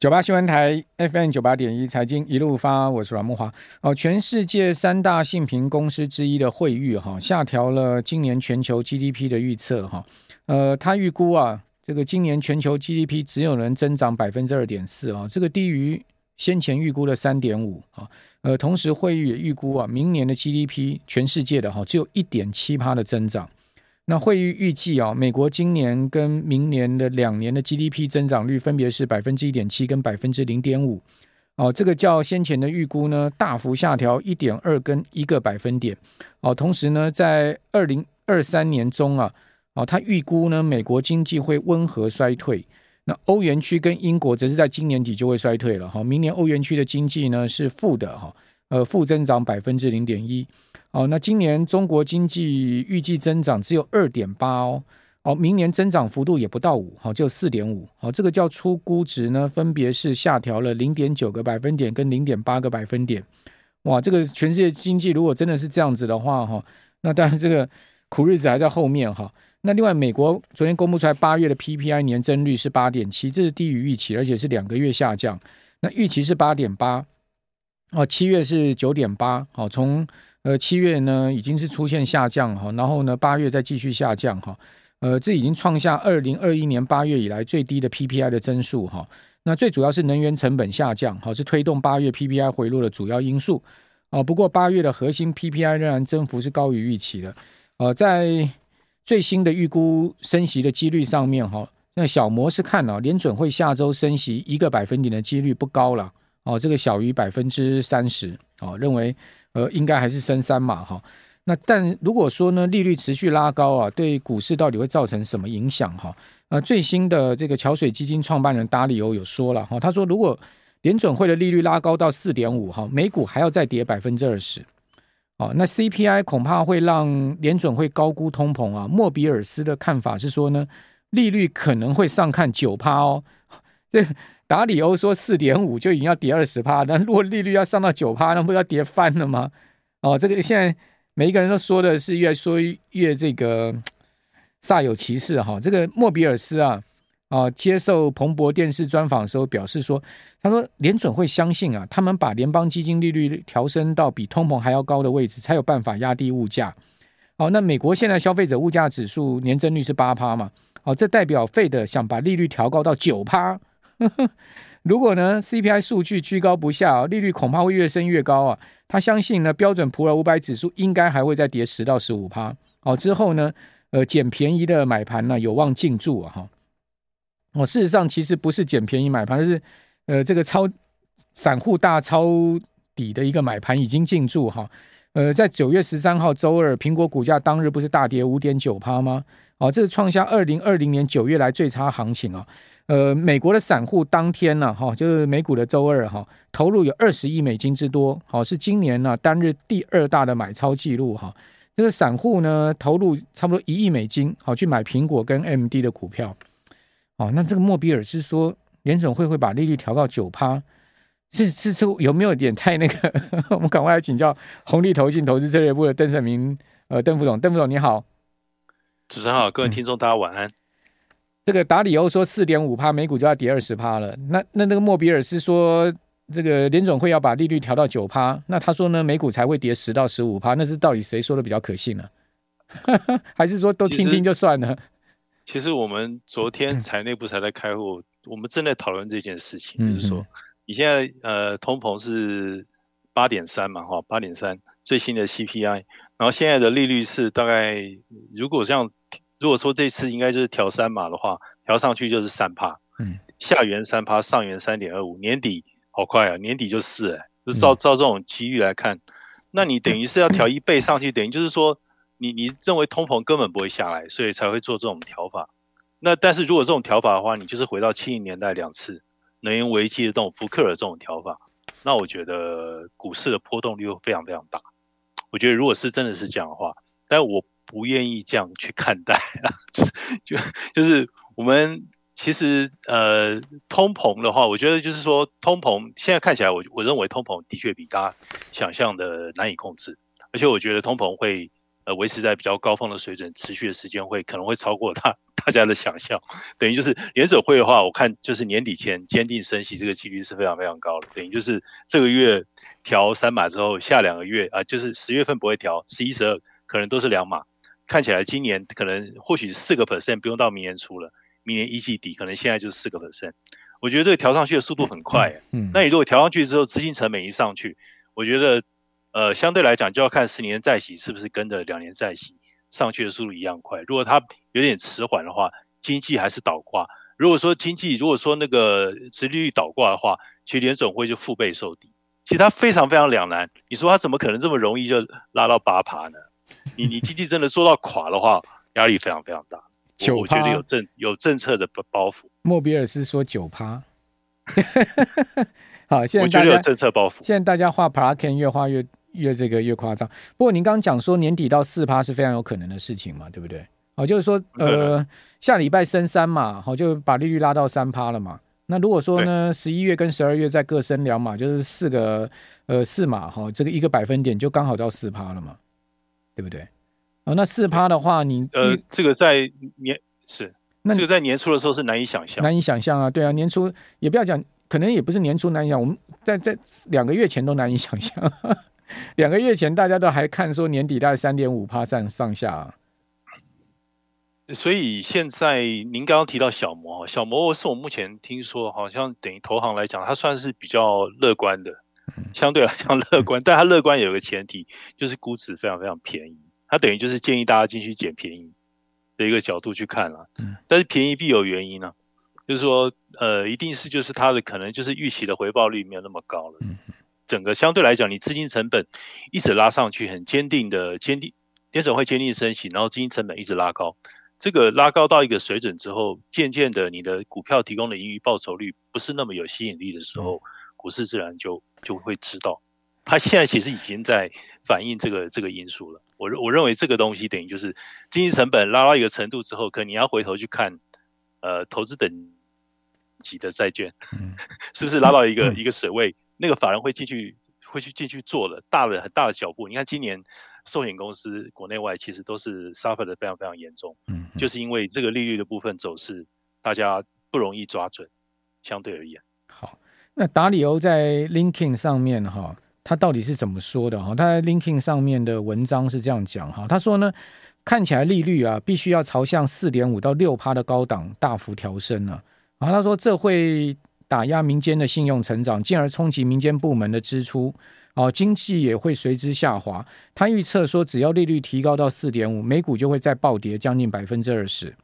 九八新闻台 FM 九八点一财经一路发，我是阮慕华。哦，全世界三大信评公司之一的惠誉哈下调了今年全球 GDP 的预测哈。呃，他预估啊，这个今年全球 GDP 只有能增长百分之二点四啊，这个低于先前预估的三点五啊。呃，同时惠誉也预估啊，明年的 GDP 全世界的哈只有一点七趴的增长。那会议预计啊，美国今年跟明年的两年的 GDP 增长率分别是百分之一点七跟百分之零点五，哦，这个较先前的预估呢大幅下调一点二跟一个百分点，哦，同时呢，在二零二三年中啊，哦，他预估呢美国经济会温和衰退，那欧元区跟英国则是在今年底就会衰退了哈，明年欧元区的经济呢是负的哈，呃，负增长百分之零点一。哦，那今年中国经济预计增长只有二点八哦，哦，明年增长幅度也不到五，好，就四点五，好，这个叫初估值呢，分别是下调了零点九个百分点跟零点八个百分点，哇，这个全世界经济如果真的是这样子的话，哈，那当然这个苦日子还在后面哈。那另外，美国昨天公布出来八月的 PPI 年增率是八点七，这是低于预期，而且是两个月下降。那预期是八点八，哦，七月是九点八，好，从呃，七月呢已经是出现下降哈，然后呢八月再继续下降哈，呃，这已经创下二零二一年八月以来最低的 PPI 的增速哈。那最主要是能源成本下降，好，是推动八月 PPI 回落的主要因素。哦，不过八月的核心 PPI 仍然增幅是高于预期的。呃，在最新的预估升息的几率上面哈，那小摩是看了联准会下周升息一个百分点的几率不高了。哦，这个小于百分之三十。哦，认为。呃，应该还是升三码哈。那但如果说呢，利率持续拉高啊，对股市到底会造成什么影响哈？呃，最新的这个桥水基金创办人达里欧有说了哈，他说如果联准会的利率拉高到四点五哈，美股还要再跌百分之二十。哦，那 CPI 恐怕会让联准会高估通膨啊。莫比尔斯的看法是说呢，利率可能会上看九趴哦。这 达里欧说四点五就已经要跌二十趴，那如果利率要上到九趴，那不要跌翻了吗？哦，这个现在每一个人都说的是越说越这个煞有其事哈。这个莫比尔斯啊，啊接受彭博电视专访的时候表示说，他说联准会相信啊，他们把联邦基金利率调升到比通膨还要高的位置，才有办法压低物价。好，那美国现在消费者物价指数年增率是八趴嘛？好，这代表费的想把利率调高到九趴。如果呢，CPI 数据居高不下，利率恐怕会越升越高啊。他相信呢，标准普尔五百指数应该还会再跌十到十五趴。哦，之后呢，呃，捡便宜的买盘呢，有望进驻啊。哈，哦，事实上其实不是捡便宜买盘，而是呃，这个超散户大抄底的一个买盘已经进驻哈。呃，在九月十三号周二，苹果股价当日不是大跌五点九趴吗？哦，这是创下二零二零年九月来最差行情啊。呃，美国的散户当天呢，哈，就是美股的周二哈，投入有二十亿美金之多，好，是今年呢单日第二大的买超记录哈。这个散户呢投入差不多一亿美金，好去买苹果跟 MD 的股票。哦，那这个莫比尔是说联总会会把利率调到九趴，是是是有没有点太那个？我们赶快来请教红利投信投资策略部的邓胜明呃邓副总，邓副总你好，主持人好，各位听众大家晚安。嗯这个达里欧说四点五趴，美股就要跌二十趴了。那那那个莫比尔是说，这个联总会要把利率调到九趴，那他说呢，美股才会跌十到十五趴。那是到底谁说的比较可信呢？还是说都听听就算了？其实我们昨天财内部才在开会，我们正在讨论这件事情，就是说你现在呃通膨是八点三嘛，哈，八点三最新的 CPI，然后现在的利率是大概如果这样。如果说这次应该就是调三码的话，调上去就是三趴，嗯，下缘三趴，上缘三点二五，年底好快啊，年底就四哎，就照照这种机遇来看，那你等于是要调一倍上去，等于就是说你你认为通膨根本不会下来，所以才会做这种调法。那但是如果这种调法的话，你就是回到七零年代两次能源危机的这种福克尔这种调法，那我觉得股市的波动率会非常非常大。我觉得如果是真的是这样的话，但我。不愿意这样去看待，就是就就是我们其实呃通膨的话，我觉得就是说通膨现在看起来我，我我认为通膨的确比大家想象的难以控制，而且我觉得通膨会呃维持在比较高峰的水准，持续的时间会可能会超过大大家的想象。等于就是联准会的话，我看就是年底前坚定升息这个几率是非常非常高的。等于就是这个月调三码之后，下两个月啊、呃，就是十月份不会调，十一、十二可能都是两码。看起来今年可能或许四个 percent 不用到明年初了，明年一季底可能现在就是四个 percent。我觉得这个调上去的速度很快，嗯，那你如果调上去之后，资金成本一上去，我觉得，呃，相对来讲就要看十年债息是不是跟着两年债息上去的速度一样快。如果它有点迟缓的话，经济还是倒挂。如果说经济如果说那个殖利率倒挂的话，其实联总会就腹背受敌。其实它非常非常两难。你说它怎么可能这么容易就拉到八趴呢？你你经济真的做到垮的话，压力非常非常大。我我觉得有政有政策的包袱。莫比尔斯说九趴，好，现在大家我觉得有政策包袱。现在大家画 Parkin 越画越越这个越夸张。不过您刚刚讲说年底到四趴是非常有可能的事情嘛，对不对？哦，就是说呃下礼拜升三嘛，好就把利率拉到三趴了嘛。那如果说呢十一月跟十二月再各升两码，就是四个呃四码哈，这个一个百分点就刚好到四趴了嘛，对不对？哦，那四趴的话你，你呃，这个在年是，那这个在年初的时候是难以想象，难以想象啊，对啊，年初也不要讲，可能也不是年初难以想，我们在在两个月前都难以想象，两个月前大家都还看说年底大概三点五趴上上下啊，所以现在您刚刚提到小摩，小摩是我目前听说好像等于投行来讲，它算是比较乐观的，相对来讲乐观，但它乐观有个前提，就是估值非常非常便宜。它等于就是建议大家进去捡便宜的一个角度去看了，但是便宜必有原因呢、啊，就是说，呃，一定是就是它的可能就是预期的回报率没有那么高了，整个相对来讲，你资金成本一直拉上去，很坚定的坚定，联准会坚定升息，然后资金成本一直拉高，这个拉高到一个水准之后，渐渐的你的股票提供的盈余报酬率不是那么有吸引力的时候，股市自然就就会知道。它现在其实已经在反映这个这个因素了。我我认为这个东西等于就是经济成本拉到一个程度之后，可能你要回头去看，呃，投资等级的债券，是不是拉到一个一个水位，那个法人会进去会去进去做了大的很大的脚步。你看今年寿险公司国内外其实都是 suffer 的非常非常严重，嗯就是因为这个利率的部分走势，大家不容易抓准，相对而言。好，那达里欧在 LinkedIn 上面哈。他到底是怎么说的哈？他在 LinkedIn 上面的文章是这样讲哈，他说呢，看起来利率啊，必须要朝向四点五到六趴的高档大幅调升了啊。他说这会打压民间的信用成长，进而冲击民间部门的支出，哦，经济也会随之下滑。他预测说，只要利率提高到四点五，美股就会再暴跌将近百分之二十。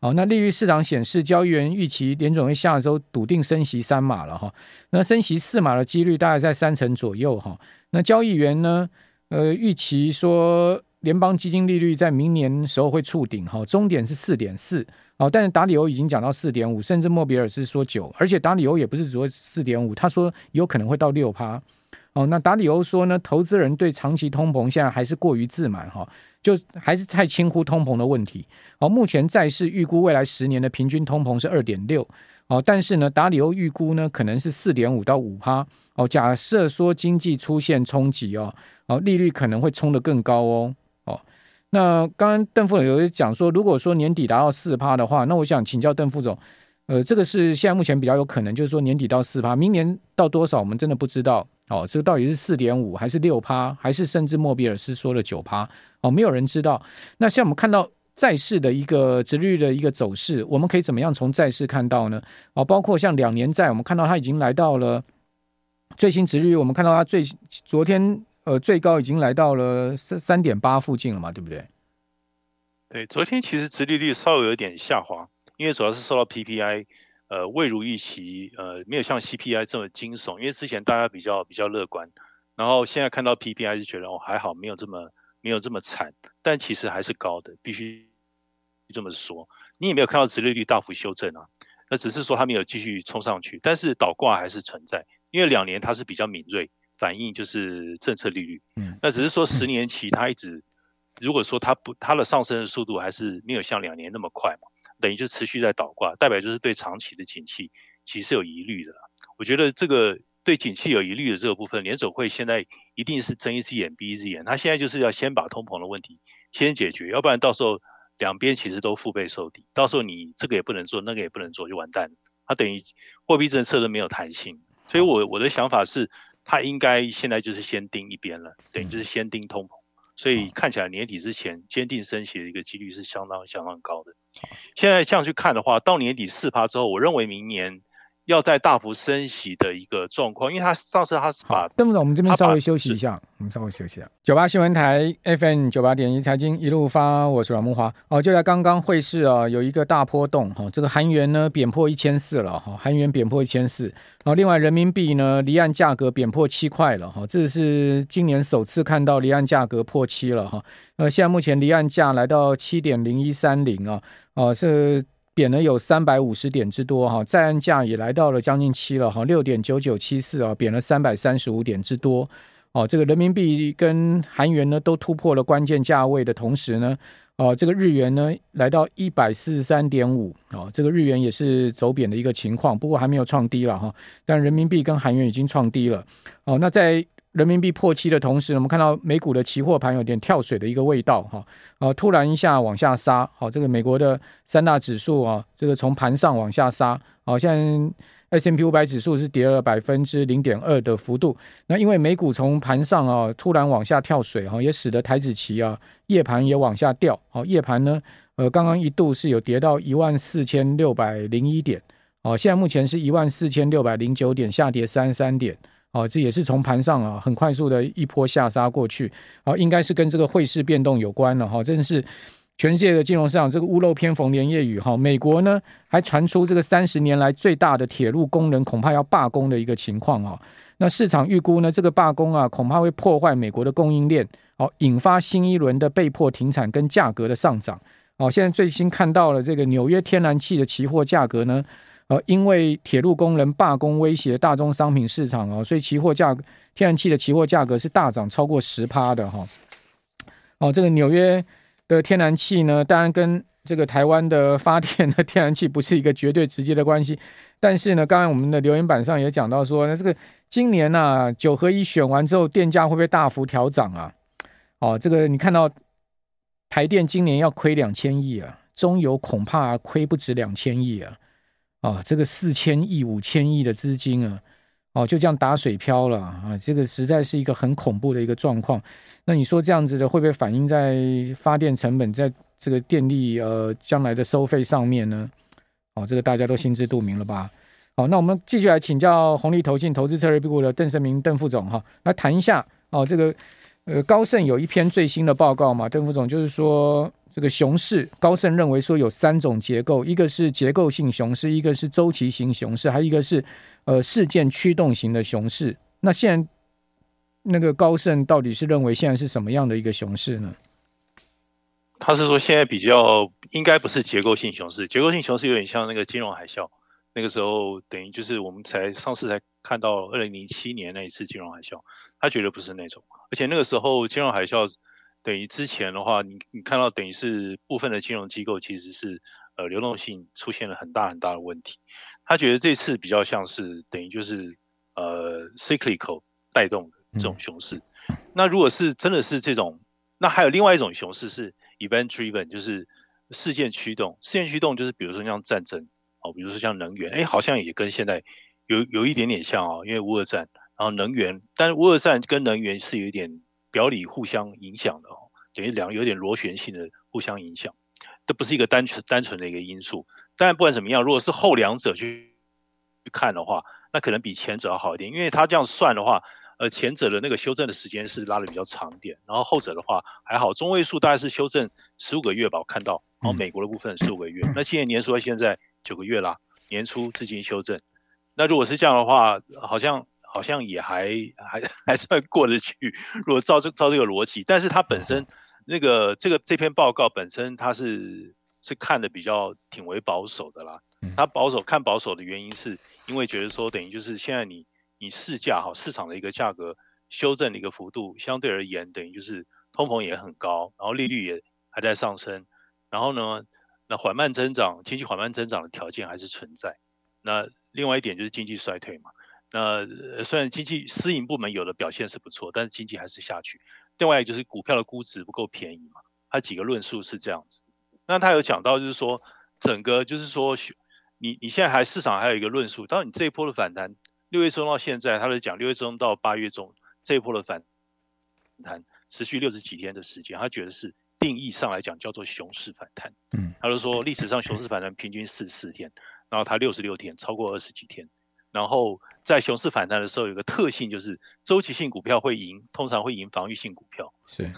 哦，那利率市场显示，交易员预期联准会下周笃定升息三码了哈。那升息四码的几率大概在三成左右哈。那交易员呢，呃，预期说联邦基金利率在明年时候会触顶哈，终点是四点四。哦，但是达里欧已经讲到四点五，甚至莫比尔是说九，而且达里欧也不是只会四点五，他说有可能会到六趴。哦，那达里欧说呢，投资人对长期通膨现在还是过于自满哈。就还是太轻忽通膨的问题。哦，目前债市预估未来十年的平均通膨是二点六。哦，但是呢，达里欧预估呢可能是四点五到五趴。哦，假设说经济出现冲击哦，哦，利率可能会冲得更高哦。那刚刚邓副总有讲说，如果说年底达到四趴的话，那我想请教邓副总，呃，这个是现在目前比较有可能，就是说年底到四趴，明年到多少我们真的不知道。哦，这个到底是四点五还是六趴，还是甚至莫比尔斯说了九趴？哦，没有人知道。那像我们看到债市的一个殖率的一个走势，我们可以怎么样从债市看到呢？哦，包括像两年债，我们看到它已经来到了最新殖率，我们看到它最昨天呃最高已经来到了三三点八附近了嘛，对不对？对，昨天其实殖利率稍微有点下滑，因为主要是受到 PPI。呃，未如预期，呃，没有像 CPI 这么惊悚，因为之前大家比较比较乐观，然后现在看到 PPI 就觉得哦还好，没有这么没有这么惨，但其实还是高的，必须这么说。你也没有看到殖利率大幅修正啊，那只是说它没有继续冲上去，但是倒挂还是存在，因为两年它是比较敏锐，反映就是政策利率，嗯，那只是说十年期它一直，如果说它不它的上升的速度还是没有像两年那么快嘛。等于就持续在倒挂，代表就是对长期的景气其实是有疑虑的。我觉得这个对景气有疑虑的这个部分，联总会现在一定是睁一只眼闭一只眼，他现在就是要先把通膨的问题先解决，要不然到时候两边其实都腹背受敌，到时候你这个也不能做，那个也不能做，就完蛋了。它等于货币政策都没有弹性，所以我我的想法是，他应该现在就是先盯一边了，等于就是先盯通膨，所以看起来年底之前坚定升息的一个几率是相当相当高的。现在这样去看的话，到年底四趴之后，我认为明年。要在大幅升息的一个状况，因为他上次他是把邓副总，我们这边稍微休息一下，我们稍微休息一下。九八新闻台 FM 九八点一财经一路发，我是阮慕华。哦，就在刚刚汇市啊，有一个大波动哈，这个韩元呢贬破一千四了哈，韩元贬破一千四，然后另外人民币呢离岸价格贬破七块了哈，这是今年首次看到离岸价格破七了哈。呃，现在目前离岸价来到七点零一三零啊，哦是。贬了有三百五十点之多哈，在岸价也来到了将近七了哈，六点九九七四啊，贬了三百三十五点之多哦。这个人民币跟韩元呢都突破了关键价位的同时呢，哦，这个日元呢来到一百四十三点五啊，这个日元也是走贬的一个情况，不过还没有创低了哈，但人民币跟韩元已经创低了哦。那在人民币破七的同时，我们看到美股的期货盘有点跳水的一个味道哈，呃，突然一下往下杀，好，这个美国的三大指数啊，这个从盘上往下杀，好，现在 S&P 五百指数是跌了百分之零点二的幅度，那因为美股从盘上啊突然往下跳水哈，也使得台指期啊夜盘也往下掉，好，夜盘呢，呃，刚刚一度是有跌到一万四千六百零一点，哦，现在目前是一万四千六百零九点，下跌三十三点。哦，这也是从盘上啊很快速的一波下杀过去，哦，应该是跟这个汇市变动有关了哈。真的是全世界的金融市场这个屋漏偏逢连夜雨哈。美国呢还传出这个三十年来最大的铁路工人恐怕要罢工的一个情况啊。那市场预估呢，这个罢工啊恐怕会破坏美国的供应链，哦，引发新一轮的被迫停产跟价格的上涨。哦，现在最新看到了这个纽约天然气的期货价格呢。呃，因为铁路工人罢工威胁大宗商品市场哦，所以期货价格天然气的期货价格是大涨超过十趴的哈。哦，这个纽约的天然气呢，当然跟这个台湾的发电的天然气不是一个绝对直接的关系，但是呢，刚才我们的留言板上也讲到说，那这个今年呐、九合一选完之后，电价会不会大幅调涨啊？哦，这个你看到台电今年要亏两千亿啊，中油恐怕亏不止两千亿啊。啊，这个四千亿、五千亿的资金啊，哦，就这样打水漂了啊！这个实在是一个很恐怖的一个状况。那你说这样子的会不会反映在发电成本，在这个电力呃将来的收费上面呢？哦，这个大家都心知肚明了吧？好，那我们继续来请教红利投信投资策略部的邓胜明邓副总哈，来谈一下哦，这个呃高盛有一篇最新的报告嘛，邓副总就是说。这个熊市，高盛认为说有三种结构，一个是结构性熊市，一个是周期型熊市，还有一个是呃事件驱动型的熊市。那现那个高盛到底是认为现在是什么样的一个熊市呢？他是说现在比较应该不是结构性熊市，结构性熊市有点像那个金融海啸，那个时候等于就是我们才上次才看到二零零七年那一次金融海啸，他觉得不是那种，而且那个时候金融海啸。等于之前的话，你你看到等于是部分的金融机构其实是呃流动性出现了很大很大的问题。他觉得这次比较像是等于就是呃 cyclical 带动的这种熊市。那如果是真的是这种，那还有另外一种熊市是 event driven，就是事件驱动。事件驱动就是比如说像战争哦，比如说像能源，哎，好像也跟现在有有一点点像哦，因为乌俄战，然后能源，但是乌俄战跟能源是有一点。表里互相影响的哦，等于两个有点螺旋性的互相影响，这不是一个单纯单纯的一个因素。当然，不管怎么样，如果是后两者去去看的话，那可能比前者要好一点，因为他这样算的话，呃，前者的那个修正的时间是拉的比较长一点，然后后者的话还好，中位数大概是修正十五个月吧，我看到，然后美国的部分十五个月，那今年年初到现在九个月啦，年初至今修正，那如果是这样的话，好像。好像也还还 还算过得去，如果照这照这个逻辑，但是它本身那个这个这篇报告本身它是是看的比较挺为保守的啦。它保守看保守的原因是因为觉得说等于就是现在你你市价哈市场的一个价格修正的一个幅度相对而言等于就是通膨也很高，然后利率也还在上升，然后呢那缓慢增长经济缓慢增长的条件还是存在。那另外一点就是经济衰退嘛。那虽然经济私营部门有的表现是不错，但是经济还是下去。另外就是股票的估值不够便宜嘛，他几个论述是这样子。那他有讲到就是说，整个就是说，你你现在还市场还有一个论述，当你这一波的反弹，六月中到现在，他是讲六月中到八月中这一波的反弹持续六十几天的时间，他觉得是定义上来讲叫做熊市反弹。嗯，他就说历史上熊市反弹平均四十四天，然后他六十六天，超过二十几天。然后在熊市反弹的时候，有个特性就是周期性股票会赢，通常会赢防御性股票。是。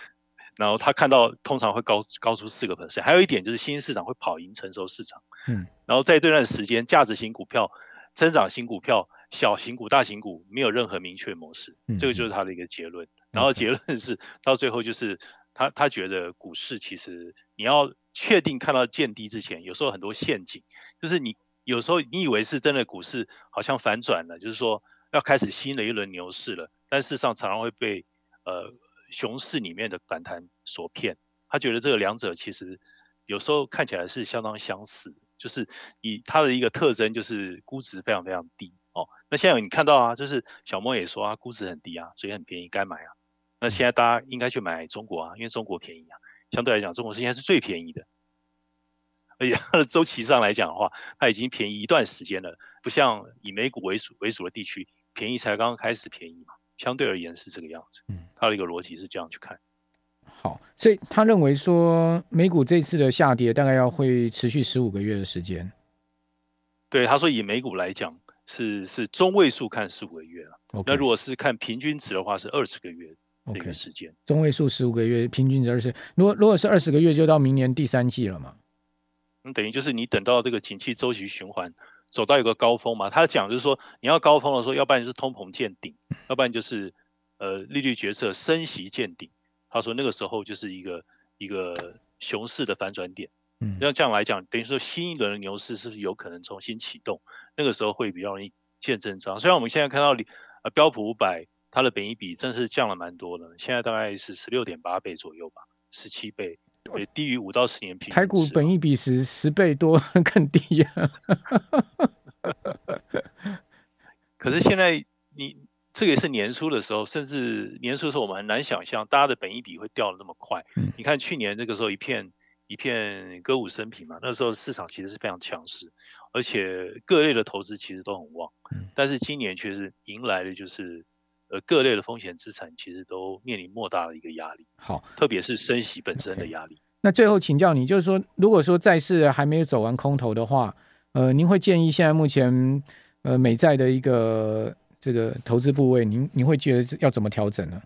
然后他看到通常会高高出四个 percent。还有一点就是新兴市场会跑赢成熟市场。嗯。然后在这段时间，价值型股票、增长型股票、小型股、大型股没有任何明确模式。嗯。这个就是他的一个结论。然后结论是到最后就是他他觉得股市其实你要确定看到见低之前，有时候很多陷阱，就是你。有时候你以为是真的股市好像反转了，就是说要开始新的一轮牛市了，但事实上常常会被呃熊市里面的反弹所骗。他觉得这个两者其实有时候看起来是相当相似，就是以它的一个特征就是估值非常非常低哦。那现在你看到啊，就是小莫也说啊，估值很低啊，所以很便宜，该买啊。那现在大家应该去买中国啊，因为中国便宜啊，相对来讲中国是现在是最便宜的。而且它的周期上来讲的话，它已经便宜一段时间了，不像以美股为主为主的地区，便宜才刚刚开始便宜嘛。相对而言是这个样子。嗯，它的一个逻辑是这样去看。好，所以他认为说美股这次的下跌大概要会持续十五个月的时间。对，他说以美股来讲是是中位数看十五个月了。Okay. 那如果是看平均值的话是二十个月这个时间。Okay. 中位数十五个月，平均值二十。如果如果是二十个月，就到明年第三季了嘛。等于就是你等到这个景气周期循环走到一个高峰嘛，他讲就是说你要高峰的时候，要不然就是通膨见顶，要不然就是呃利率决策升息见顶。他说那个时候就是一个一个熊市的反转点。嗯，那这样来讲，等于说新一轮的牛市是不是有可能重新启动？那个时候会比较容易见真章。虽然我们现在看到呃标普五百它的本益比真的是降了蛮多的，现在大概是十六点八倍左右吧，十七倍。对，低于五到十年平均。台股本益比十十倍多 更低啊！可是现在你这个也是年初的时候，甚至年初的时候，我们很难想象大家的本益比会掉的那么快。嗯、你看去年那个时候一片一片歌舞升平嘛，那时候市场其实是非常强势，而且各类的投资其实都很旺。嗯、但是今年却是迎来的就是。呃，各类的风险资产其实都面临莫大的一个压力。好，特别是升息本身的压力。Okay. 那最后请教你，就是说，如果说债市还没有走完空头的话，呃，您会建议现在目前呃美债的一个这个投资部位，您您会觉得要怎么调整呢？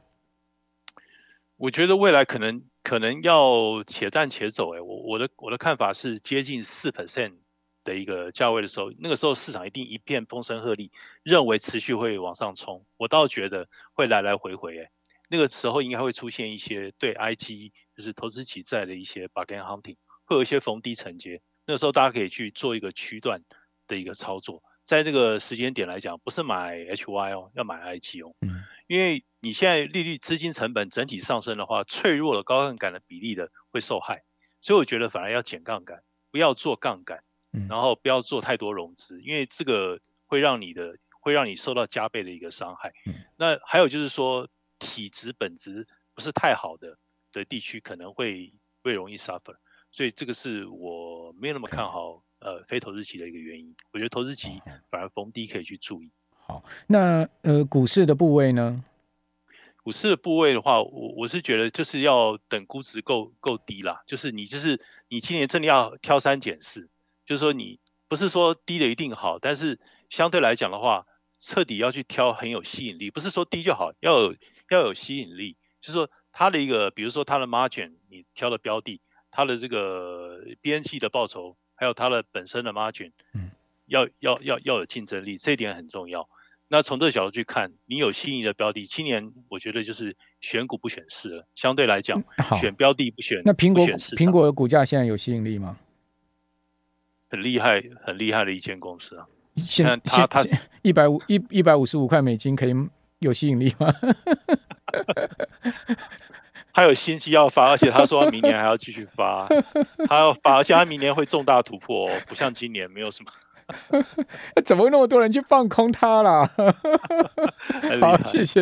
我觉得未来可能可能要且战且走。哎，我我的我的看法是接近四 percent。的一个价位的时候，那个时候市场一定一片风声鹤唳，认为持续会往上冲。我倒觉得会来来回回，哎，那个时候应该会出现一些对 IG 就是投资级债的一些 bargain hunting，会有一些逢低承接。那个时候大家可以去做一个区段的一个操作，在这个时间点来讲，不是买 HY 哦，要买 IG 哦，嗯，因为你现在利率、资金成本整体上升的话，脆弱的高杠杆的比例的会受害，所以我觉得反而要减杠杆，不要做杠杆。然后不要做太多融资，因为这个会让你的会让你受到加倍的一个伤害。那还有就是说，体质本质不是太好的的地区可能会会容易 suffer，所以这个是我没有那么看好呃非投资期的一个原因。我觉得投资期反而逢低可以去注意。好，那呃股市的部位呢？股市的部位的话，我我是觉得就是要等估值够够低啦，就是你就是你今年真的要挑三拣四。就是说，你不是说低的一定好，但是相对来讲的话，彻底要去挑很有吸引力，不是说低就好，要有要有吸引力。就是说，它的一个，比如说它的 margin，你挑的标的，它的这个边际的报酬，还有它的本身的 margin，嗯，要要要要有竞争力，这一点很重要。那从这个角度去看，你有吸引力的标的，今年我觉得就是选股不选市了。相对来讲，选标的不选，那苹果苹果的股价现在有吸引力吗？很厉害，很厉害的一间公司啊！现他他一百五一一百五十五块美金可以有吸引力吗？他有新机要发，而且他说他明年还要继续发，他要发，而且他明年会重大突破哦，不像今年没有什么。怎么那么多人去放空他啦？好，谢谢。